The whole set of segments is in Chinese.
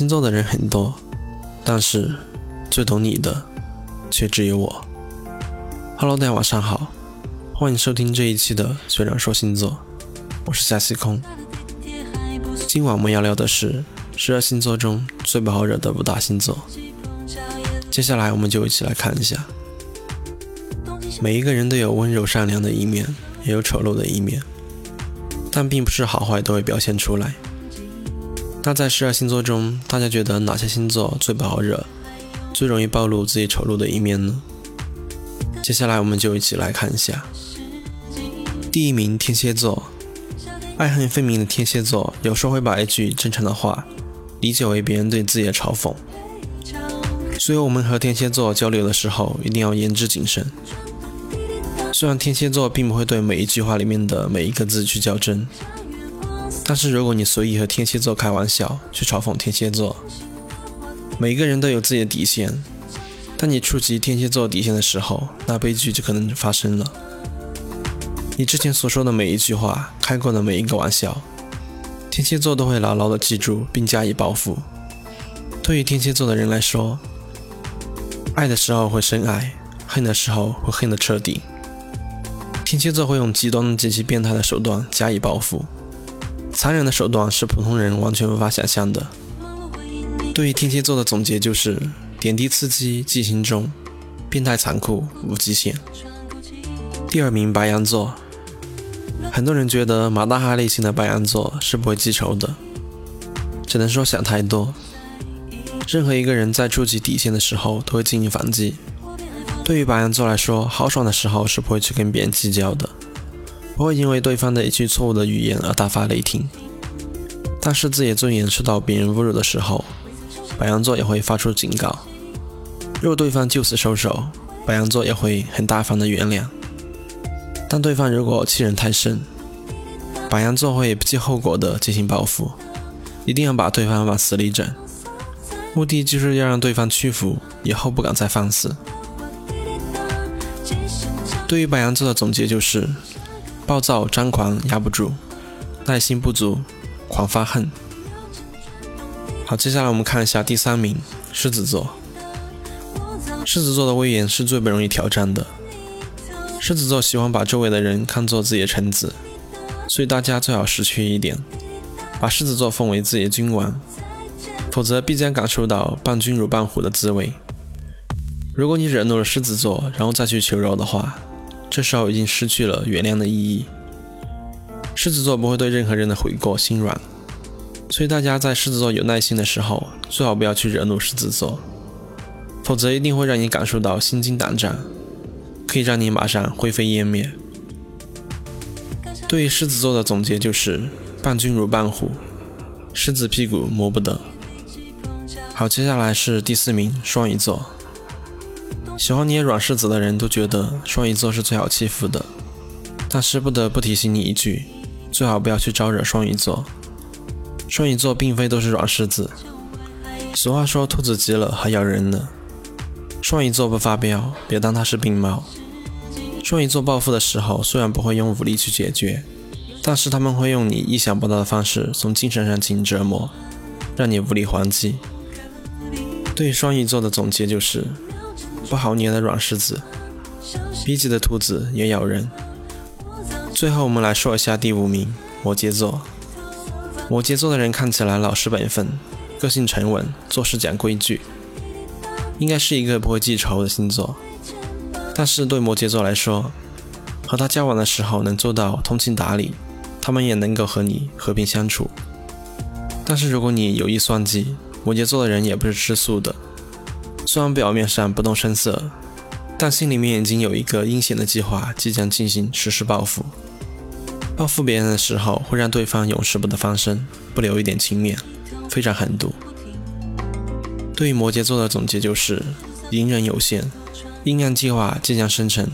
星座的人很多，但是最懂你的却只有我。Hello，大家晚上好，欢迎收听这一期的学长说星座，我是夏西空。今晚我们要聊的是十二星座中最不好惹的五大星座。接下来我们就一起来看一下。每一个人都有温柔善良的一面，也有丑陋的一面，但并不是好坏都会表现出来。那在十二星座中，大家觉得哪些星座最不好惹，最容易暴露自己丑陋的一面呢？接下来我们就一起来看一下。第一名，天蝎座，爱恨分明的天蝎座，有时候会把一句真诚的话理解为别人对自己的嘲讽，所以我们和天蝎座交流的时候一定要言之谨慎。虽然天蝎座并不会对每一句话里面的每一个字去较真。但是如果你随意和天蝎座开玩笑，去嘲讽天蝎座，每个人都有自己的底线。当你触及天蝎座底线的时候，那悲剧就可能发生了。你之前所说的每一句话，开过的每一个玩笑，天蝎座都会牢牢的记住并加以报复。对于天蝎座的人来说，爱的时候会深爱，恨的时候会恨得彻底。天蝎座会用极端极其变态的手段加以报复。残忍的手段是普通人完全无法想象的。对于天蝎座的总结就是：点滴刺激记心中，变态残酷无极限。第二名白羊座，很多人觉得马大哈类型的白羊座是不会记仇的，只能说想太多。任何一个人在触及底线的时候都会进行反击。对于白羊座来说，豪爽的时候是不会去跟别人计较的。不会因为对方的一句错误的语言而大发雷霆，但是自己尊严受到别人侮辱的时候，白羊座也会发出警告。若对方就此收手，白羊座也会很大方的原谅。但对方如果欺人太甚，白羊座会不计后果的进行报复，一定要把对方往死里整，目的就是要让对方屈服，以后不敢再放肆。对于白羊座的总结就是。暴躁张狂压不住，耐心不足狂发恨。好，接下来我们看一下第三名狮子座。狮子座的威严是最不容易挑战的。狮子座喜欢把周围的人看作自己的臣子，所以大家最好识趣一点，把狮子座奉为自己的君王，否则必将感受到伴君如伴虎的滋味。如果你惹怒了狮子座，然后再去求饶的话，这时候已经失去了原谅的意义。狮子座不会对任何人的悔过心软，所以大家在狮子座有耐心的时候，最好不要去惹怒狮子座，否则一定会让你感受到心惊胆战，可以让你马上灰飞烟灭。对于狮子座的总结就是：伴君如伴虎，狮子屁股摸不得。好，接下来是第四名双鱼座。喜欢捏软柿子的人都觉得双鱼座是最好欺负的，但是不得不提醒你一句，最好不要去招惹双鱼座。双鱼座并非都是软柿子，俗话说兔子急了还咬人呢。双鱼座不发飙，别当它是病猫。双鱼座报复的时候，虽然不会用武力去解决，但是他们会用你意想不到的方式从精神上进行折磨，让你无力还击。对双鱼座的总结就是。不好捏的软柿子，逼急的兔子也咬人。最后，我们来说一下第五名摩羯座。摩羯座的人看起来老实本分，个性沉稳，做事讲规矩，应该是一个不会记仇的星座。但是对摩羯座来说，和他交往的时候能做到通情达理，他们也能够和你和平相处。但是如果你有意算计，摩羯座的人也不是吃素的。虽然表面上不动声色，但心里面已经有一个阴险的计划，即将进行实施报复。报复别人的时候，会让对方永世不得翻身，不留一点情面，非常狠毒。对于摩羯座的总结就是：隐忍有限，阴暗计划即将生成。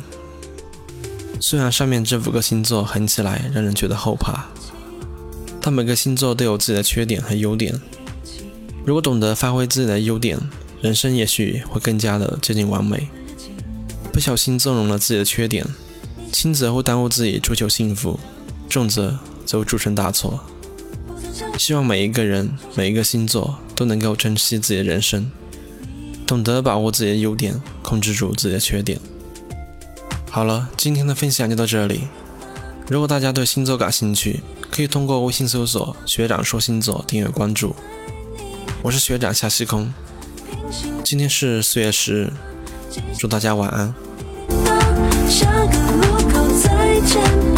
虽然上面这五个星座狠起来让人觉得后怕，但每个星座都有自己的缺点和优点。如果懂得发挥自己的优点，人生也许会更加的接近完美。不小心纵容了自己的缺点，轻则会耽误自己追求幸福，重则则会铸成大错。希望每一个人、每一个星座都能够珍惜自己的人生，懂得把握自己的优点，控制住自己的缺点。好了，今天的分享就到这里。如果大家对星座感兴趣，可以通过微信搜索“学长说星座”订阅关注。我是学长夏西空，今天是四月十日，祝大家晚安。下个路口再见。